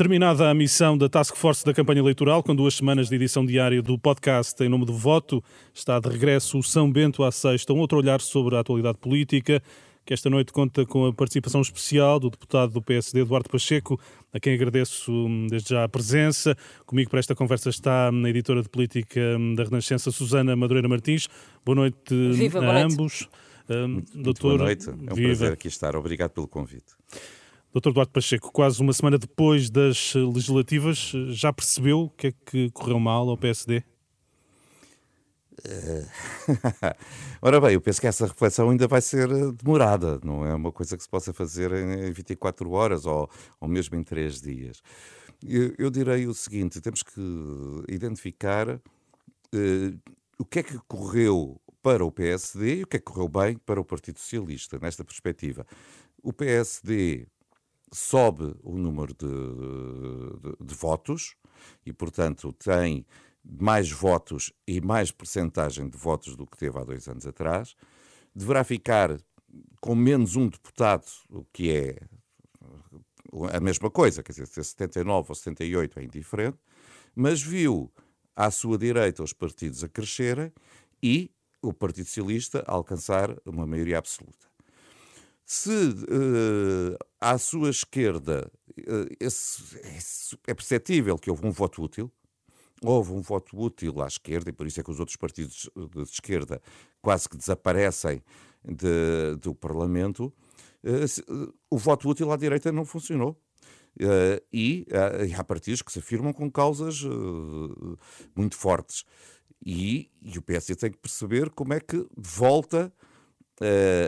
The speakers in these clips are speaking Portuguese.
Terminada a missão da Task Force da campanha eleitoral, com duas semanas de edição diária do podcast Em Nome do Voto, está de regresso o São Bento à Sexta, um outro olhar sobre a atualidade política, que esta noite conta com a participação especial do deputado do PSD, Eduardo Pacheco, a quem agradeço hum, desde já a presença. Comigo para esta conversa está a editora de política hum, da Renascença, Susana Madureira Martins. Boa noite Viva, a boa noite. ambos. Hum, muito, doutor, boa noite, é um viva. prazer aqui estar. Obrigado pelo convite. Doutor Duarte Pacheco, quase uma semana depois das legislativas, já percebeu o que é que correu mal ao PSD? Eh, ora bem, eu penso que essa reflexão ainda vai ser eh, demorada, não é uma coisa que se possa fazer em 24 horas ou, ou mesmo em 3 dias. Eu, eu direi o seguinte: temos que identificar uh, o que é que correu para o PSD e o que é que correu bem para o Partido Socialista, nesta perspectiva. O PSD sobe o número de, de, de votos e, portanto, tem mais votos e mais percentagem de votos do que teve há dois anos atrás. Deverá ficar com menos um deputado, o que é a mesma coisa, quer dizer, ter 79 ou 78 é indiferente, mas viu à sua direita os partidos a crescerem e o Partido Socialista a alcançar uma maioria absoluta. Se uh, à sua esquerda uh, esse, esse, é perceptível que houve um voto útil, houve um voto útil à esquerda, e por isso é que os outros partidos de esquerda quase que desaparecem de, do Parlamento, uh, o voto útil à direita não funcionou. Uh, e, uh, e, há partidos que se afirmam com causas uh, muito fortes. E, e, o PS tem que perceber como é que volta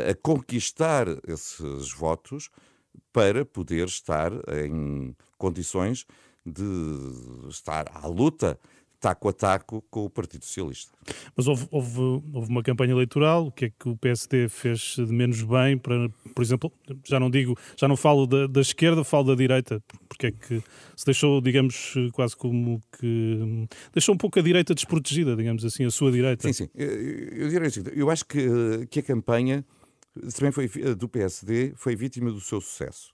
a conquistar esses votos para poder estar em condições de estar à luta taco a taco com o Partido Socialista. Mas houve, houve, houve, uma campanha eleitoral, o que é que o PSD fez de menos bem para, por exemplo, já não digo, já não falo da, da esquerda, falo da direita, porque é que se deixou, digamos, quase como que deixou um pouco a direita desprotegida, digamos assim, a sua direita. Sim, sim, eu, eu eu acho que, que a campanha também foi do PSD foi vítima do seu sucesso.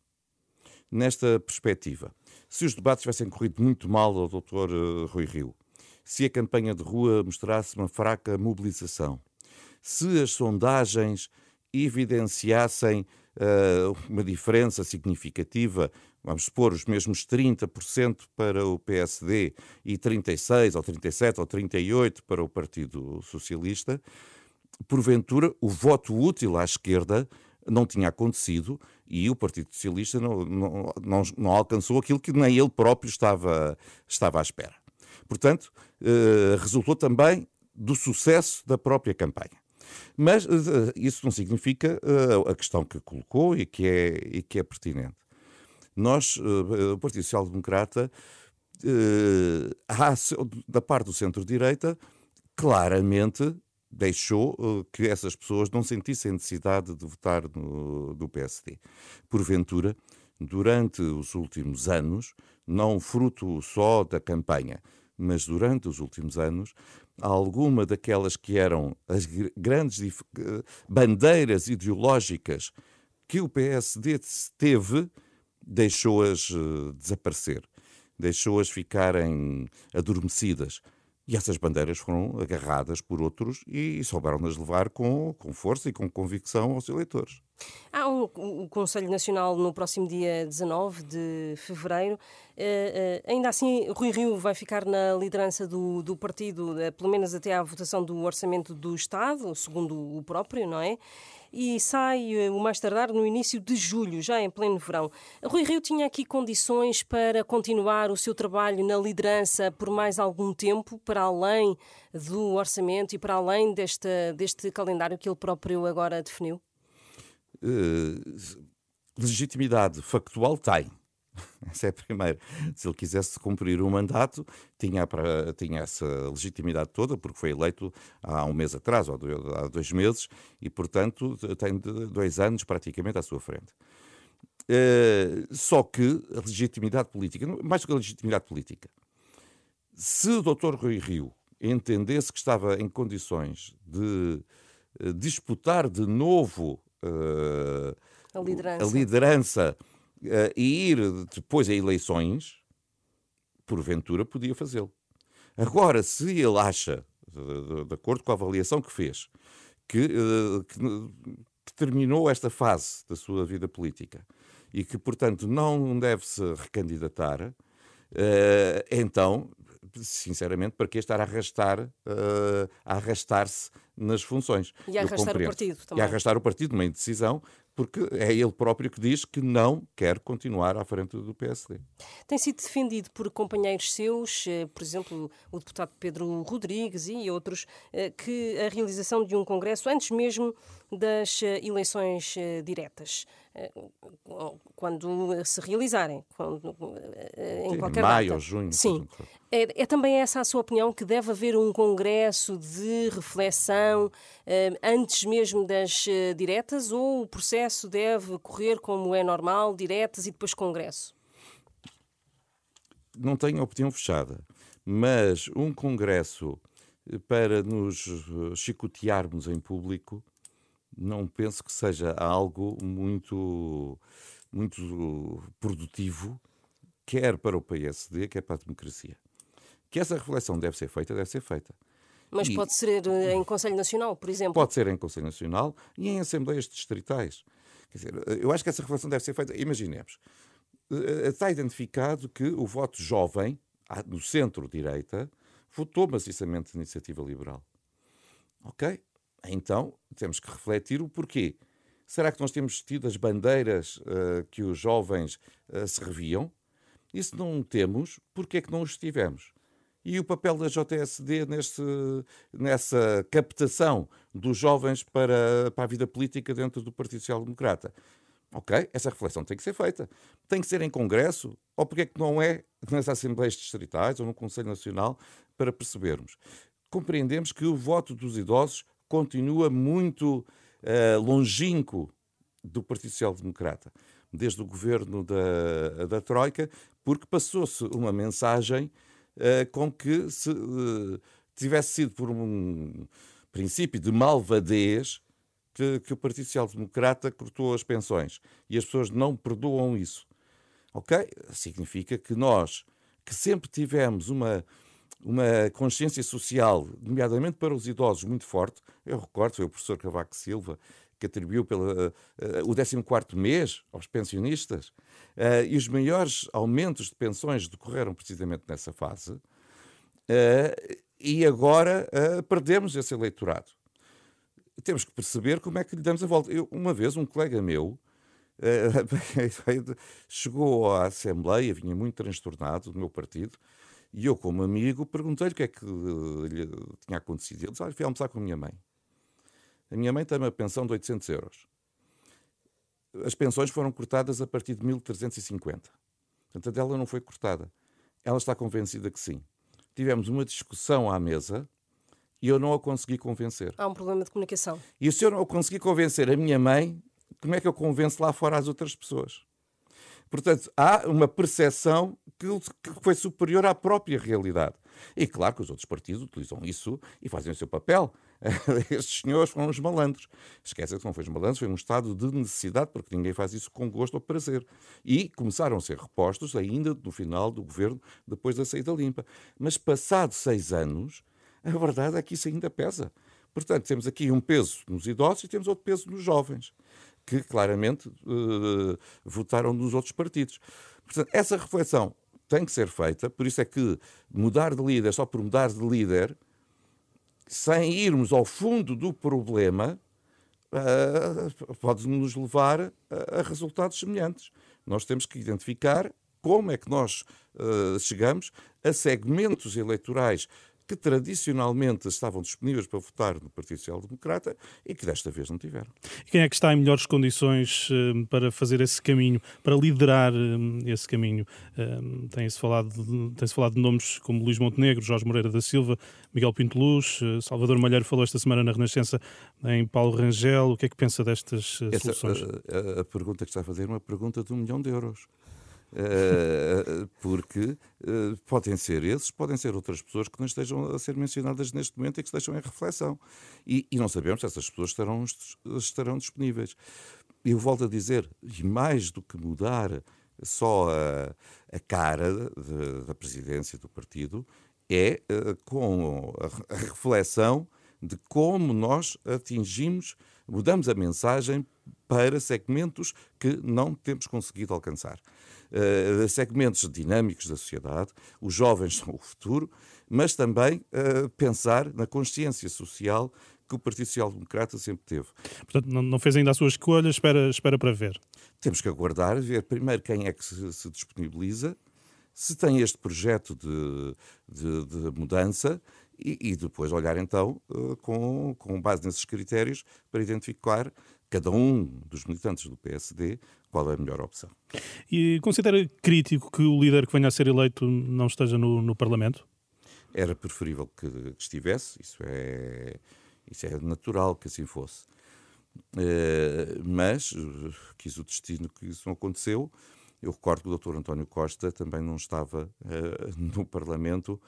Nesta perspectiva, se os debates tivessem corrido muito mal ao Dr. Eh, Rui Rio, se a campanha de rua mostrasse uma fraca mobilização, se as sondagens evidenciassem uh, uma diferença significativa, vamos supor, os mesmos 30% para o PSD e 36% ou 37% ou 38% para o Partido Socialista, porventura o voto útil à esquerda não tinha acontecido e o Partido Socialista não, não, não, não alcançou aquilo que nem ele próprio estava, estava à espera. Portanto, eh, resultou também do sucesso da própria campanha. Mas eh, isso não significa eh, a questão que colocou e que é, e que é pertinente. Nós, o Partido Social Democrata, da parte do centro-direita, claramente deixou que essas pessoas não sentissem necessidade de votar no, do PSD. Porventura, durante os últimos anos, não fruto só da campanha, mas durante os últimos anos, alguma daquelas que eram as grandes bandeiras ideológicas que o PSD teve, deixou-as uh, desaparecer, deixou-as ficarem adormecidas. E essas bandeiras foram agarradas por outros e souberam-nas levar com, com força e com convicção aos eleitores. Há o, o, Conselho Nacional no próximo dia 19 de fevereiro. Uh, ainda assim, Rui Rio vai ficar na liderança do, do partido, uh, pelo menos até à votação do Orçamento do Estado, segundo o próprio, não é? E sai o mais tardar no início de julho, já em pleno verão. Rui Rio tinha aqui condições para continuar o seu trabalho na liderança por mais algum tempo, para além do orçamento e para além deste calendário que ele próprio agora definiu? Uh, legitimidade factual tem. Essa é a primeira. Se ele quisesse cumprir o mandato, tinha, para, tinha essa legitimidade toda, porque foi eleito há um mês atrás, ou há dois meses, e, portanto, tem dois anos praticamente à sua frente. Uh, só que a legitimidade política, mais do que a legitimidade política, se o Dr. Rui Rio entendesse que estava em condições de uh, disputar de novo a liderança, a liderança uh, e ir depois a eleições, porventura podia fazê-lo. Agora, se ele acha, de, de, acordo com a avaliação que fez, que, uh, que, que, terminou esta fase da sua vida política e que, portanto, não deve se recandidatar, uh, então, sinceramente, para que estar a arrastar, uh, a arrastar-se nas funções? E a arrastar o partido também. E a arrastar o partido numa indecisão porque é ele próprio que diz que não quer continuar à frente do PSD. Tem sido defendido por companheiros seus, eh, por exemplo, o deputado Pedro Rodrigues e outros, eh, que a realização de um congresso antes mesmo das eh, eleições diretas, quando se realizarem, quando, em Sim, qualquer maio data. ou junho. Sim. É, é, também essa a sua opinião que deve haver um congresso de reflexão antes mesmo das diretas ou o processo processo deve correr como é normal, diretas e depois congresso? Não tenho opinião fechada, mas um congresso para nos chicotearmos em público não penso que seja algo muito, muito produtivo, quer para o PSD, quer para a democracia. Que essa reflexão deve ser feita, deve ser feita. Mas e... pode ser eh, em Conselho Nacional, por exemplo? Pode ser em Conselho Nacional e em Assembleias Distritais. Quer dizer, eu acho que essa reflexão deve ser feita. Imaginemos, eh, está identificado que o voto jovem, no centro-direita, votou maciçamente de iniciativa liberal. Ok? Então, temos que refletir o porquê. Será que nós temos tido as bandeiras uh, que os jovens uh, se reviam? E se não temos, porquê é que não os tivemos? e o papel da JSD nesse, nessa captação dos jovens para, para a vida política dentro do Partido Social Democrata. Ok, essa reflexão tem que ser feita. Tem que ser em Congresso, ou porque é que não é nas Assembleias Distritais ou no Conselho Nacional, para percebermos. Compreendemos que o voto dos idosos continua muito uh, longínquo do Partido Social Democrata, desde o governo da, da Troika, porque passou-se uma mensagem uh, com que se uh, tivesse sido por um princípio de malvadez que, que o Partido Social Democrata cortou as pensões. E as pessoas não perdoam isso. Ok? Significa que nós, que sempre tivemos uma, uma consciência social, nomeadamente para os idosos, muito forte. Eu recordo, foi o professor Cavaco Silva que atribuiu pela, uh, o 14 mês aos pensionistas, uh, e os maiores aumentos de pensões decorreram precisamente nessa fase, uh, e agora perdemos esse eleitorado. Temos que perceber como é que lhe damos a volta. Eu, uma vez, um colega meu chegou à Assembleia, vinha muito transtornado do meu partido, e eu, como amigo, perguntei-lhe o que é que lhe tinha acontecido. Ele disse: ah, fui almoçar com a minha mãe. A minha mãe tem uma pensão de 800 euros. As pensões foram cortadas a partir de 1350. Portanto, a dela não foi cortada. Ela está convencida que sim. Tivemos uma discussão à mesa e eu não a consegui convencer. Há um problema de comunicação. E se eu não a consegui convencer a minha mãe, como é que eu convenço lá fora as outras pessoas? Portanto, há uma percepção que foi superior à própria realidade. E claro que os outros partidos utilizam isso e fazem o seu papel. Estes senhores foram os malandros. Esquecem que não foi os malandros, foi um estado de necessidade, porque ninguém faz isso com gosto ou prazer. E começaram a ser repostos ainda no final do governo, depois da saída limpa. Mas passados seis anos, a verdade é que isso ainda pesa. Portanto, temos aqui um peso nos idosos e temos outro peso nos jovens, que claramente uh, votaram nos outros partidos. Portanto, essa reflexão tem que ser feita, por isso é que mudar de líder só por mudar de líder sem irmos ao fundo do problema, uh, pode nos levar a, resultados semelhantes. Nós temos que identificar como é que nós uh, chegamos a segmentos eleitorais que tradicionalmente estavam disponíveis para votar no Partido Social Democrata e que desta vez não tiveram. E quem é que está em melhores condições uh, para fazer esse caminho, para liderar uh, esse caminho? Uh, Tem-se falado, de, tem falado de nomes como Luís Montenegro, Jorge Moreira da Silva, Miguel Pinto Luz, Salvador Malheiro falou esta semana na Renascença em Paulo Rangel. O que é que pensa destas Essa, soluções? A, a, a pergunta que está a fazer é uma pergunta de um milhão de euros. Uh, porque uh, podem ser esses, podem ser outras pessoas que não estejam a ser mencionadas neste momento e que estejam em reflexão. E, e não sabemos se essas pessoas estarão, estarão disponíveis. Eu volto a dizer, e mais do que mudar só a, a cara de, da presidência do partido, é uh, com a, a reflexão de como nós atingimos, mudamos a mensagem para segmentos que não temos conseguido alcançar. Uh, segmentos dinâmicos da sociedade, os jovens são o futuro, mas também uh, pensar na consciência social que o Partido Social Democrata sempre teve. Portanto, não fez ainda a sua escolha, espera, espera para ver. Temos que aguardar, ver primeiro quem é que se, se disponibiliza, se tem este projeto de, de, de mudança e, e, depois olhar então uh, com, com base nesses critérios para identificar cada um dos militantes do PSD qual é a melhor opção. E considera crítico que o líder que venha a ser eleito não esteja no, no Parlamento? Era preferível que, que estivesse, isso é, isso é natural que assim fosse. Uh, mas uh, quis o destino que isso não aconteceu. Eu recordo que o Dr. António Costa também não estava uh, no Parlamento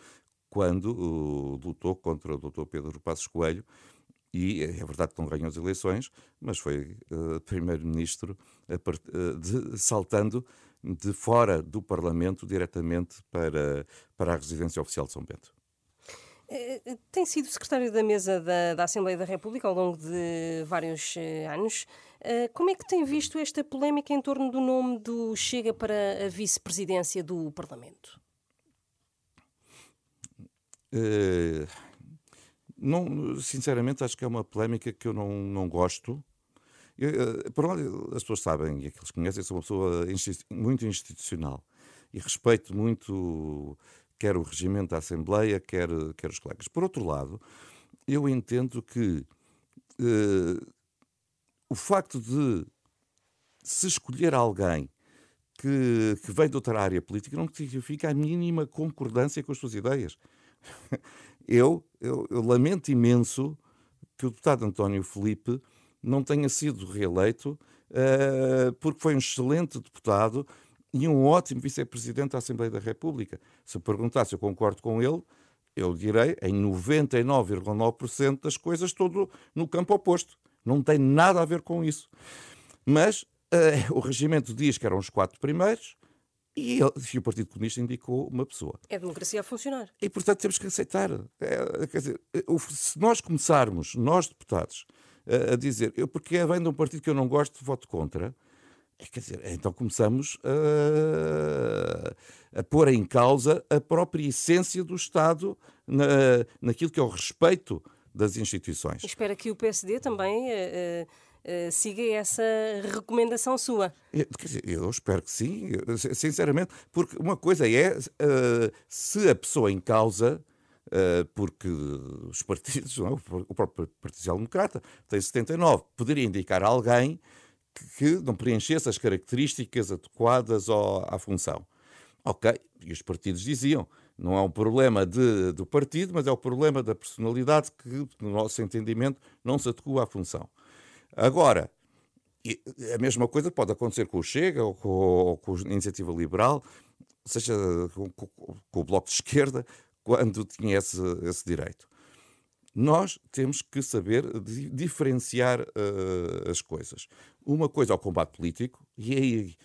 quando lutou contra o Dr. Pedro Passos Coelho e é verdade que não ganhou as eleições, mas foi uh, primeiro-ministro uh, saltando de fora do Parlamento diretamente para, para a residência oficial de São Bento. Eh, tem sido secretário da mesa da, da, Assembleia da República ao longo de vários anos. Como é que tem visto esta polémica em torno do nome do Chega para a vice-presidência do Parlamento? Uh não, sinceramente, acho que é uma polémica que eu não, não gosto. Eu, eh, por onde as pessoas sabem e aqueles que conhecem, sou uma pessoa muito institucional e respeito muito quer o regimento da Assembleia, quer, quer os colegas. Por outro lado, eu entendo que uh, o facto de se escolher alguém que, que vem de outra área política não significa a mínima concordância com as suas ideias. Eu, eu, eu lamento imenso que o deputado António Felipe não tenha sido reeleito, uh, porque foi um excelente deputado e um ótimo vice-presidente da Assembleia da República. Se perguntar se eu concordo com ele, eu direi em 99,9% das coisas todo no campo oposto. Não tem nada a ver com isso. Mas uh, o regimento diz que eram os quatro primeiros, e, ele, e, o Partido Comunista indicou uma pessoa. É a democracia a funcionar. E, portanto, temos que aceitar. É, quer dizer, se nós começarmos, nós deputados, a, a dizer eu porque vem de um partido que eu não gosto, voto contra, é, quer dizer, então começamos a, a pôr em causa a própria essência do Estado na, naquilo que é o respeito das instituições. Espera que o PSD também. Uh, Uh, siga essa recomendação sua. Eu, espero que sim, sinceramente, porque uma coisa é uh, se a pessoa em causa, uh, porque os partidos, não, o próprio Partido Social Democrata tem 79, poderia indicar alguém que, não preenchesse as características adequadas à função. Ok, e os partidos diziam, não é um problema de, do partido, mas é o problema da personalidade que, no nosso entendimento, não se adequa à função. Agora, a mesma coisa pode acontecer com o Chega ou com, ou com a Iniciativa Liberal, seja com, com, o Bloco de Esquerda, quando tinha esse, esse direito. Nós temos que saber diferenciar uh, as coisas. Uma coisa é o combate político, e aí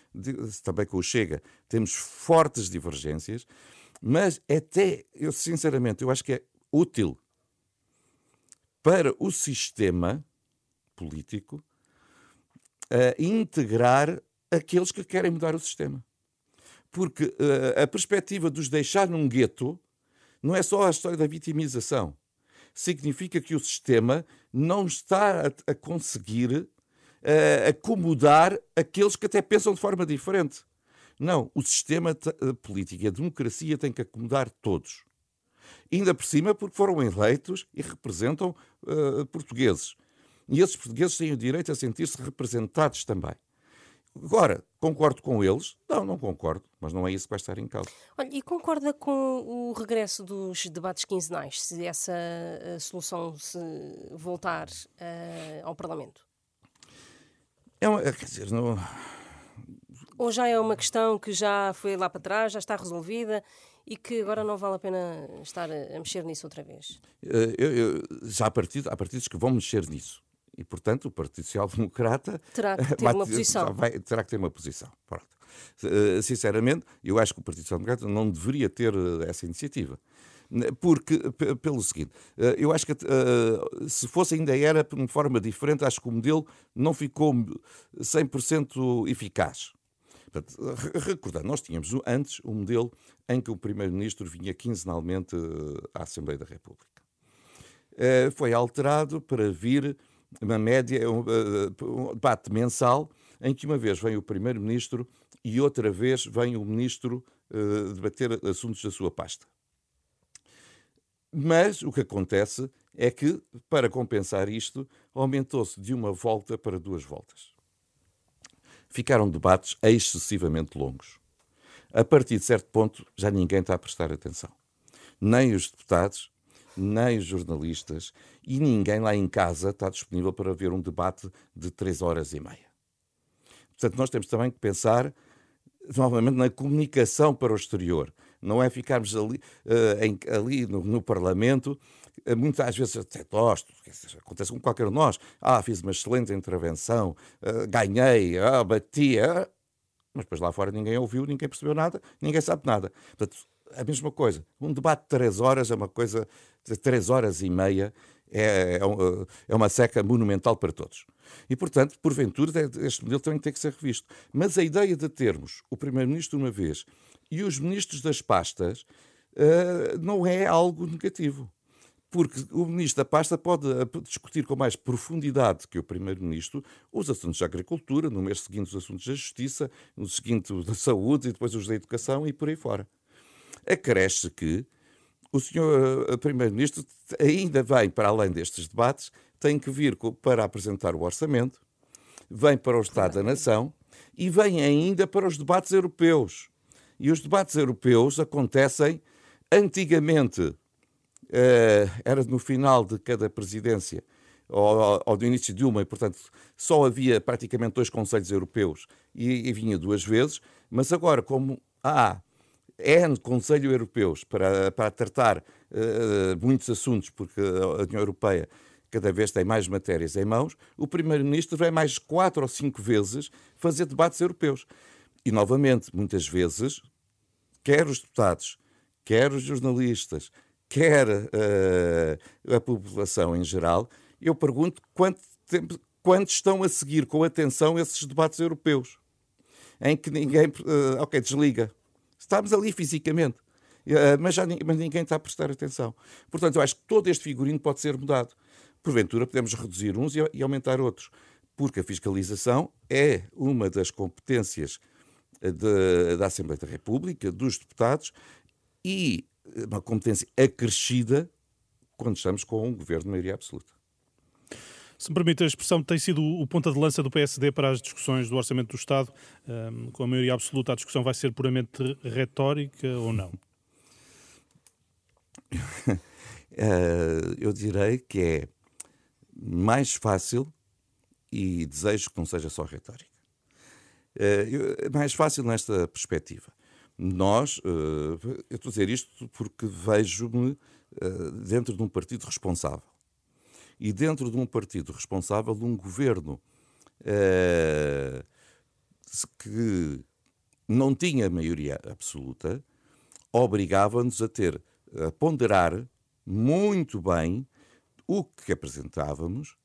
também com o Chega temos fortes divergências, mas até, eu sinceramente, eu acho que é útil para o sistema político a integrar aqueles que querem mudar o sistema. Porque uh, a perspectiva de os deixar num gueto não é só a história da vitimização. Significa que o sistema não está a, a conseguir uh, acomodar aqueles que até pensam de forma diferente. Não, o sistema político e a democracia têm que acomodar todos. Ainda por cima, porque foram eleitos e representam uh, portugueses. E esses portugueses têm o direito a sentir-se representados também. Agora, concordo com eles? Não, não concordo, mas não é isso que vai estar em causa. Olha, e concorda com o regresso dos debates quinzenais, se essa eh, solução se voltar uh, ao Parlamento? É uma, quer dizer, não... Ou já é uma questão que já foi lá para trás, já está resolvida e que agora não vale a pena estar a mexer nisso outra vez? Eh, eu, eu, já há partidos, há partidos que vão mexer nisso. E, portanto, o Partido Social Democrata terá que ter vai, uma posição. Vai, terá que ter uma posição. Pronto. Uh, sinceramente, eu acho que o Partido Social Democrata não deveria ter uh, essa iniciativa. Porque, pelo seguinte, eu acho que se fosse ainda era de uma forma diferente, acho que o modelo não ficou 100% eficaz. Portanto, recordando, nós tínhamos antes um modelo em que o Primeiro-Ministro vinha quinzenalmente à Assembleia da República. Foi alterado para vir uma média, um, um debate mensal, em que uma vez vem o Primeiro-Ministro e outra vez vem o Ministro uh, debater assuntos da sua pasta. Mas o que acontece é que, para compensar isto, aumentou-se de uma volta para duas voltas. Ficaram debates excessivamente longos. A partir de certo ponto, já ninguém está a prestar atenção. Nem os deputados, nem jornalistas e ninguém lá em casa está disponível para ver um debate de três horas e meia. Portanto, nós temos também que pensar novamente na comunicação para o exterior. Não é ficarmos ali, uh, em, ali no, no, Parlamento, uh, muitas vezes até tosto, acontece com qualquer um de nós. Ah, fiz uma excelente intervenção, uh, ganhei, ah, bati, ah. mas depois lá fora ninguém ouviu, ninguém percebeu nada, ninguém sabe nada. Portanto, a mesma coisa. Um debate de três horas é uma coisa três horas e meia é, é, é, uma seca monumental para todos. E, portanto, porventura, este modelo também tem que ser revisto. Mas a ideia de termos o Primeiro-Ministro uma vez e os ministros das pastas uh, não é algo negativo. Porque o ministro da pasta pode eh, discutir com mais profundidade que o primeiro-ministro os assuntos da agricultura, no mês seguinte os assuntos da justiça, no seguinte da saúde e depois os da educação e por aí fora. Acresce que o senhor eh, Primeiro-Ministro ainda vem, para além destes debates, tem que vir para apresentar o orçamento, vem para o Estado da Nação e vem ainda para os debates europeus. E os debates europeus acontecem antigamente, eh, era no final de cada presidência, ou, ou, do início de uma, e portanto só havia praticamente dois conselhos europeus e, e vinha duas vezes, mas agora, como há N Conselho Europeus para, para tratar uh, muitos assuntos, porque a União Europeia cada vez tem mais matérias em mãos, o Primeiro-Ministro vem mais quatro ou cinco vezes fazer debates europeus. E, novamente, muitas vezes, quer os deputados, quer os jornalistas, quer uh, a população em geral, eu pergunto quanto tempo, quantos estão a seguir com atenção esses debates europeus, em que ninguém, uh, ok, desliga, Estamos ali fisicamente. Uh, mas, já, mas ninguém está a prestar atenção. Portanto, eu acho que todo este figurino pode ser mudado. Porventura, podemos reduzir uns e, e aumentar outros, porque a fiscalização é uma das competências eh, de, da Assembleia da República, dos deputados, e uma competência acrescida quando estamos com um governo de maioria absoluta. Se me permite a expressão, tem sido o ponta de lança do PSD para as discussões do Orçamento do Estado. Um, com a maioria absoluta, a discussão vai ser puramente retórica ou não? uh, eu direi que é mais fácil e desejo que não seja só retórica. Uh, mais fácil nesta perspectiva. Nós, uh, eu estou a dizer isto porque vejo-me dentro de um partido responsável e dentro de um partido responsável, um governo uh, que não tinha maioria absoluta, obrigava-nos a ter, a ponderar muito bem o que apresentávamos,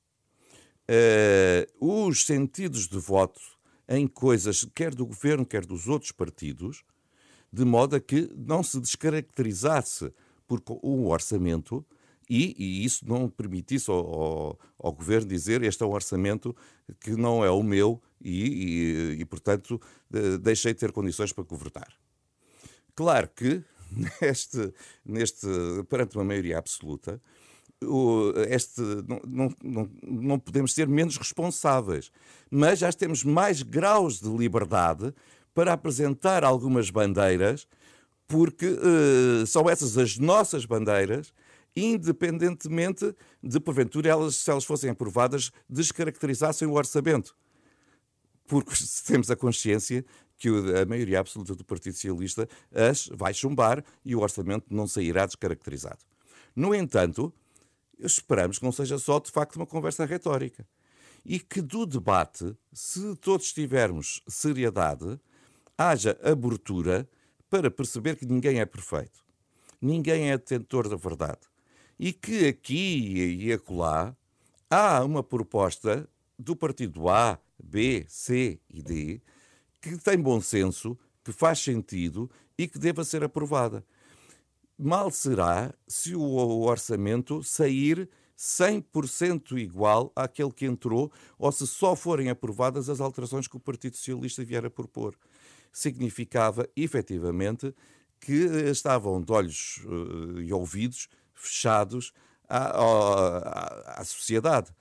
uh, os sentidos de voto em coisas, quer do governo, quer dos outros partidos, de modo a que não se descaracterizasse por um orçamento e, e isso não permitisse ao, ao, ao, governo dizer este é um orçamento que não é o meu e, e, e portanto, deixei de ter condições para governar. Claro que, neste, neste, perante uma maioria absoluta, o, este, não, não, não, podemos ser menos responsáveis, mas já temos mais graus de liberdade para apresentar algumas bandeiras, porque uh, são essas as nossas bandeiras independentemente de, porventura, elas, se elas fossem aprovadas, descaracterizassem o orçamento. Porque temos a consciência que a maioria absoluta do Partido Socialista as vai chumbar e o orçamento não sairá descaracterizado. No entanto, esperamos que não seja só, de facto, uma conversa retórica. E que do debate, se todos tivermos seriedade, haja abertura para perceber que ninguém é perfeito. Ninguém é detentor da verdade. E que aqui e acolá há uma proposta do partido A, B, C e D que tem bom senso, que faz sentido e que deva ser aprovada. Mal será se o orçamento sair 100% igual àquele que entrou ou se só forem aprovadas as alterações que o Partido Socialista vier a propor. Significava, efetivamente, que estavam de olhos uh, e ouvidos fechados à, à, à sociedade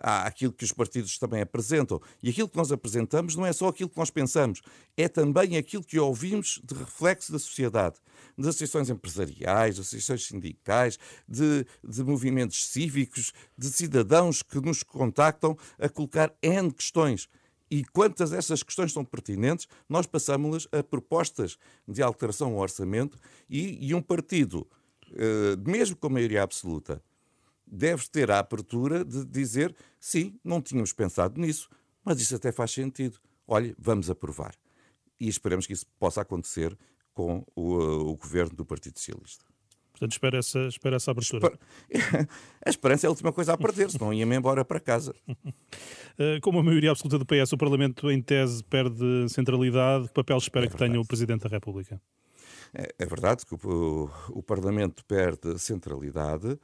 àquilo que os partidos também apresentam. E aquilo que nós apresentamos não é só aquilo que nós pensamos, é também aquilo que ouvimos de reflexo da sociedade, das associações empresariais, das associações sindicais, de, de movimentos cívicos, de cidadãos que nos contactam a colocar N questões. E quantas dessas questões são pertinentes, nós passamos-las a propostas de alteração ao orçamento e, e um partido, eh, mesmo com maioria absoluta, deve ter a abertura de dizer sim, não tínhamos pensado nisso, mas isso até faz sentido. Olha, vamos aprovar. E esperamos que isso possa acontecer com o, o governo do Partido Socialista. Portanto, espera essa, espera essa abertura. A esperança é a última coisa a perder, senão ia-me embora para casa. Eh, como a maioria absoluta do PS, o Parlamento, em tese, perde centralidade. Que papel espera é que tenha o Presidente da República? É, é verdade que o, o, Parlamento perde centralidade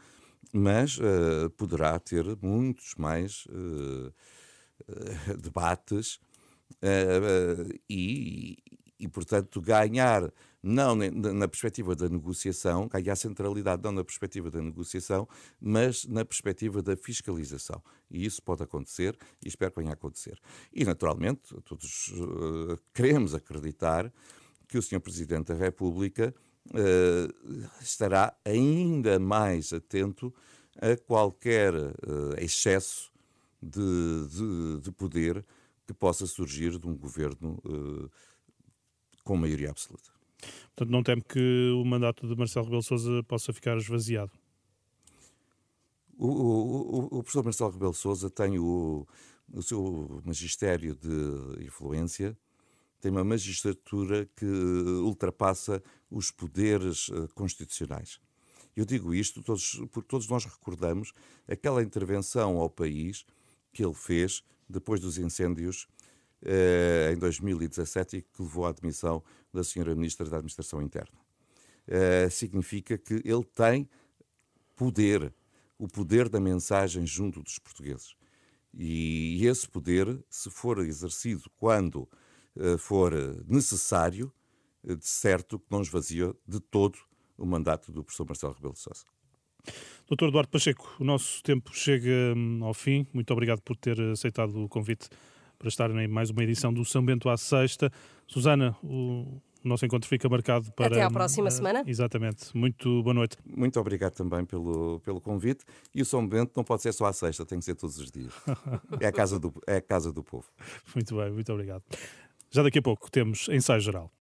mas uh, poderá ter muitos mais uh, uh, debates e, e, portanto, ganhar não na perspectiva da negociação, ganhar centralidade não na perspectiva da negociação, mas na perspectiva da fiscalização. E isso pode acontecer e espero que venha a acontecer. E, naturalmente, todos queremos acreditar que o Sr. Presidente da República uh, estará ainda mais atento a qualquer uh, excesso de, de, de, poder que possa surgir de um governo uh, com maioria absoluta. Portanto, não teme que o mandato de Marcelo Rebelo Sousa possa ficar esvaziado? O, o, o, professor Marcelo Rebelo Sousa tem o, o seu magistério de influência, tem uma magistratura que ultrapassa os poderes uh, constitucionais. Eu digo isto todos, porque todos nós recordamos aquela intervenção ao país que ele fez depois dos incêndios uh, em 2017 e que levou à admissão da senhora Ministra da Administração Interna. Uh, significa que ele tem poder, o poder da mensagem junto dos portugueses. E, esse poder, se for exercido quando uh, for necessário, de certo que não esvazia de todo o mandato do professor Marcelo Rebelo de Sousa. Doutor Eduardo Pacheco, o nosso tempo chega hum, ao fim. Muito obrigado por ter aceitado o convite para estar em mais uma edição do São Bento à Sexta. Susana, o nosso encontro fica marcado para. Até à próxima uh, semana. Exatamente. Muito boa noite. Muito obrigado também pelo, pelo convite. E o São Bento não pode ser só à sexta, tem que ser todos os dias. é, a casa do, é a casa do povo. Muito bem, muito obrigado. Já daqui a pouco temos ensaio geral.